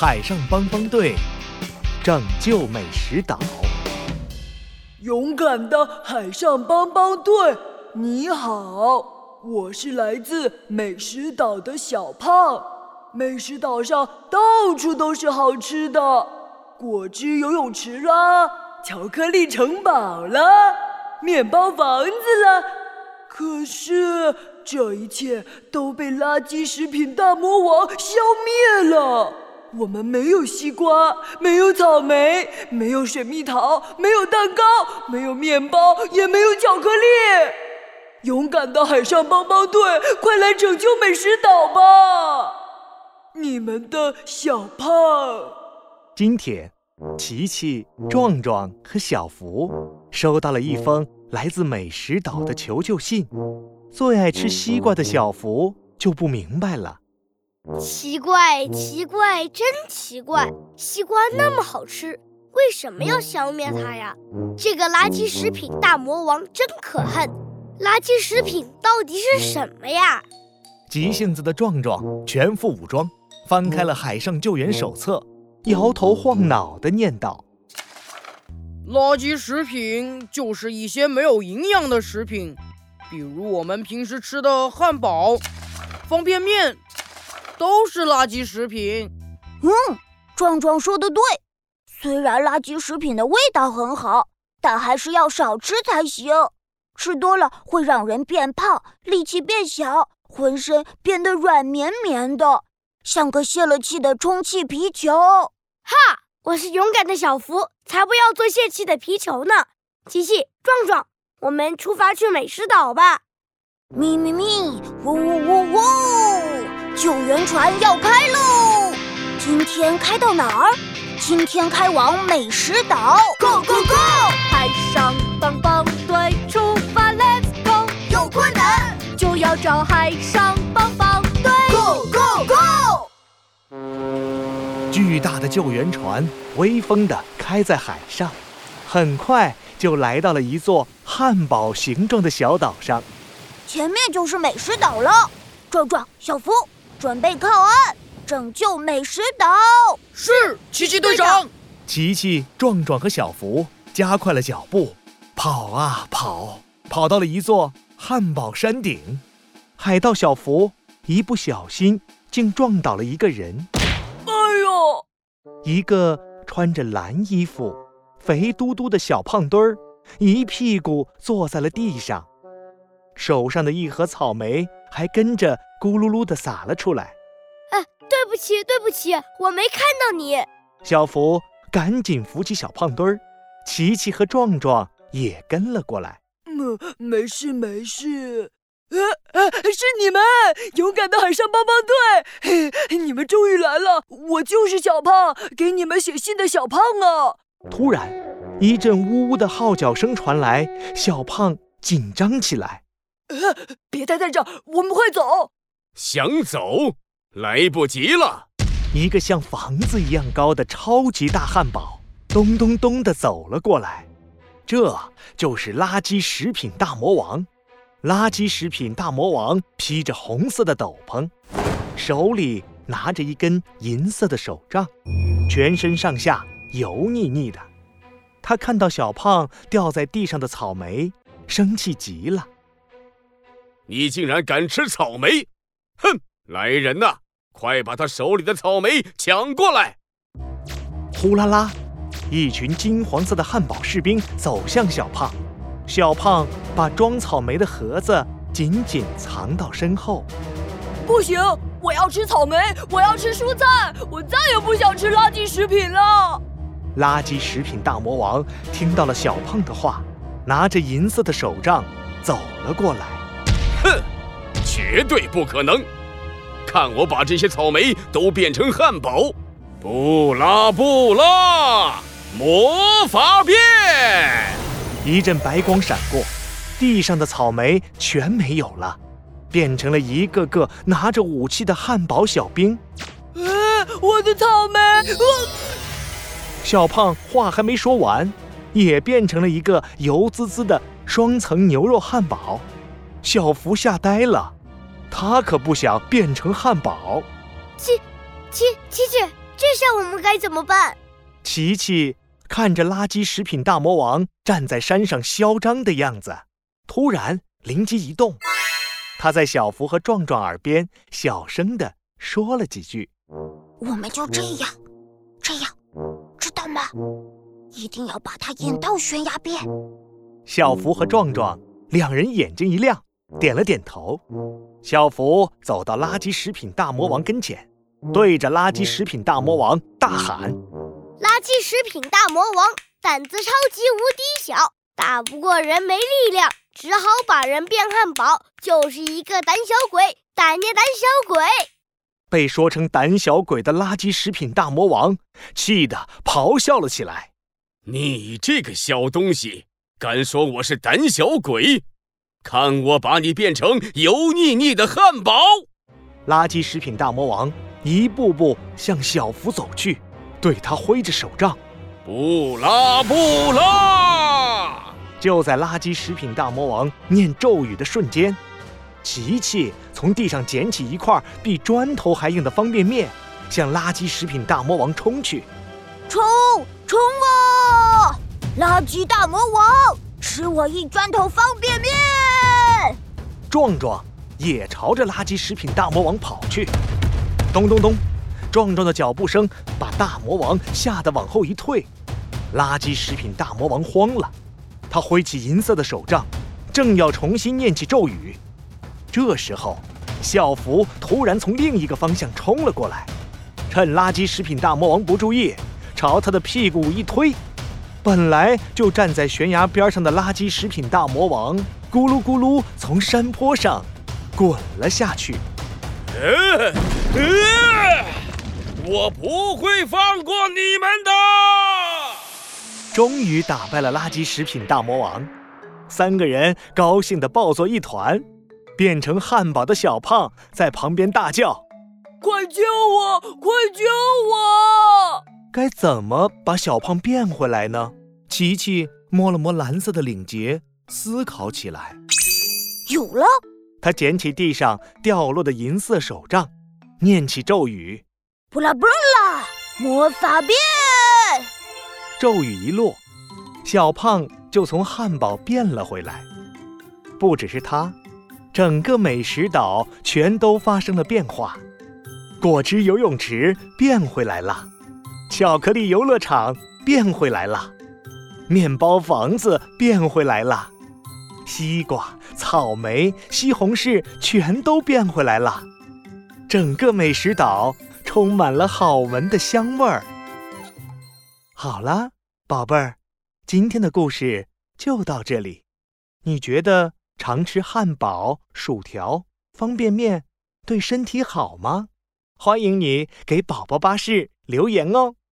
海上帮帮队拯救美食岛。勇敢的海上帮帮队，你好，我是来自美食岛的小胖。美食岛上到处都是好吃的，果汁游泳池啦，巧克力城堡啦，面包房子啦。可是这一切都被垃圾食品大魔王消灭了。我们没有西瓜，没有草莓，没有水蜜桃，没有蛋糕，没有面包，也没有巧克力。勇敢的海上帮帮队，快来拯救美食岛吧！你们的小胖。今天，琪琪、壮壮和小福收到了一封来自美食岛的求救信。最爱吃西瓜的小福就不明白了。奇怪，奇怪，真奇怪！西瓜那么好吃，为什么要消灭它呀？这个垃圾食品大魔王真可恨！垃圾食品到底是什么呀？急性子的壮壮全副武装，翻开了海上救援手册，摇头晃脑地念道：“垃圾食品就是一些没有营养的食品，比如我们平时吃的汉堡、方便面。”都是垃圾食品。嗯，壮壮说的对。虽然垃圾食品的味道很好，但还是要少吃才行。吃多了会让人变胖，力气变小，浑身变得软绵绵的，像个泄了气的充气皮球。哈，我是勇敢的小福，才不要做泄气的皮球呢！琪琪、壮壮，我们出发去美食岛吧！咪咪咪，呜呜呜呜。救援船要开喽！今天开到哪儿？今天开往美食岛。Go go go！海上帮帮队出发，Let's go！有困难就要找海上帮帮队。Go go go！巨大的救援船威风地开在海上，很快就来到了一座汉堡形状的小岛上。前面就是美食岛了。壮壮、小福。准备靠岸，拯救美食岛。是，奇奇队长。奇奇、壮壮和小福加快了脚步，跑啊跑，跑到了一座汉堡山顶。海盗小福一不小心，竟撞倒了一个人。哎呦！一个穿着蓝衣服、肥嘟嘟的小胖墩儿，一屁股坐在了地上，手上的一盒草莓还跟着。咕噜噜地洒了出来。哎，对不起，对不起，我没看到你。小福赶紧扶起小胖墩儿，琪琪和壮壮也跟了过来。嗯，没事没事。呃呃，是你们，勇敢的海上帮帮队嘿，你们终于来了。我就是小胖，给你们写信的小胖啊。突然，一阵呜呜的号角声传来，小胖紧张起来。呃，别待在这儿，我们快走。想走，来不及了！一个像房子一样高的超级大汉堡，咚咚咚地走了过来。这就是垃圾食品大魔王。垃圾食品大魔王披着红色的斗篷，手里拿着一根银色的手杖，全身上下油腻腻的。他看到小胖掉在地上的草莓，生气极了：“你竟然敢吃草莓！”哼！来人呐，快把他手里的草莓抢过来！呼啦啦，一群金黄色的汉堡士兵走向小胖。小胖把装草莓的盒子紧紧藏到身后。不行，我要吃草莓，我要吃蔬菜，我再也不想吃垃圾食品了。垃圾食品大魔王听到了小胖的话，拿着银色的手杖走了过来。哼！绝对不可能！看我把这些草莓都变成汉堡！不拉不拉，魔法变！一阵白光闪过，地上的草莓全没有了，变成了一个个拿着武器的汉堡小兵。呃，我的草莓！我小胖话还没说完，也变成了一个油滋滋的双层牛肉汉堡。小福吓呆了。他可不想变成汉堡。琪，琪，琪琪，这下我们该怎么办？琪琪看着垃圾食品大魔王站在山上嚣张的样子，突然灵机一动，他在小福和壮壮耳边小声的说了几句：“我们就这样，这样，知道吗？一定要把他引到悬崖边。”小福和壮壮两人眼睛一亮，点了点头。小福走到垃圾食品大魔王跟前。对着垃圾食品大魔王大喊：“垃圾食品大魔王胆子超级无敌小，打不过人没力量，只好把人变汉堡，就是一个胆小鬼，胆呀胆小鬼！”被说成胆小鬼的垃圾食品大魔王气得咆哮了起来：“你这个小东西，敢说我是胆小鬼？看我把你变成油腻腻的汉堡！”垃圾食品大魔王。一步步向小福走去，对他挥着手杖：“不拉不拉！”就在垃圾食品大魔王念咒语的瞬间，琪琪从地上捡起一块比砖头还硬的方便面，向垃圾食品大魔王冲去。冲冲啊！垃圾大魔王，吃我一砖头方便面！壮壮也朝着垃圾食品大魔王跑去。咚咚咚，壮壮的脚步声把大魔王吓得往后一退。垃圾食品大魔王慌了，他挥起银色的手杖，正要重新念起咒语。这时候，校服突然从另一个方向冲了过来，趁垃圾食品大魔王不注意，朝他的屁股一推。本来就站在悬崖边上的垃圾食品大魔王，咕噜咕噜从山坡上滚了下去。呃，呃，我不会放过你们的！终于打败了垃圾食品大魔王，三个人高兴地抱作一团。变成汉堡的小胖在旁边大叫：“快救我！快救我！”该怎么把小胖变回来呢？琪琪摸了摸蓝色的领结，思考起来。有了。他捡起地上掉落的银色手杖，念起咒语：“布拉布拉，魔法变！”咒语一落，小胖就从汉堡变了回来。不只是他，整个美食岛全都发生了变化。果汁游泳池变回来了，巧克力游乐场变回来了，面包房子变回来了。西瓜、草莓、西红柿全都变回来了，整个美食岛充满了好闻的香味儿。好了，宝贝儿，今天的故事就到这里。你觉得常吃汉堡、薯条、方便面对身体好吗？欢迎你给宝宝巴士留言哦。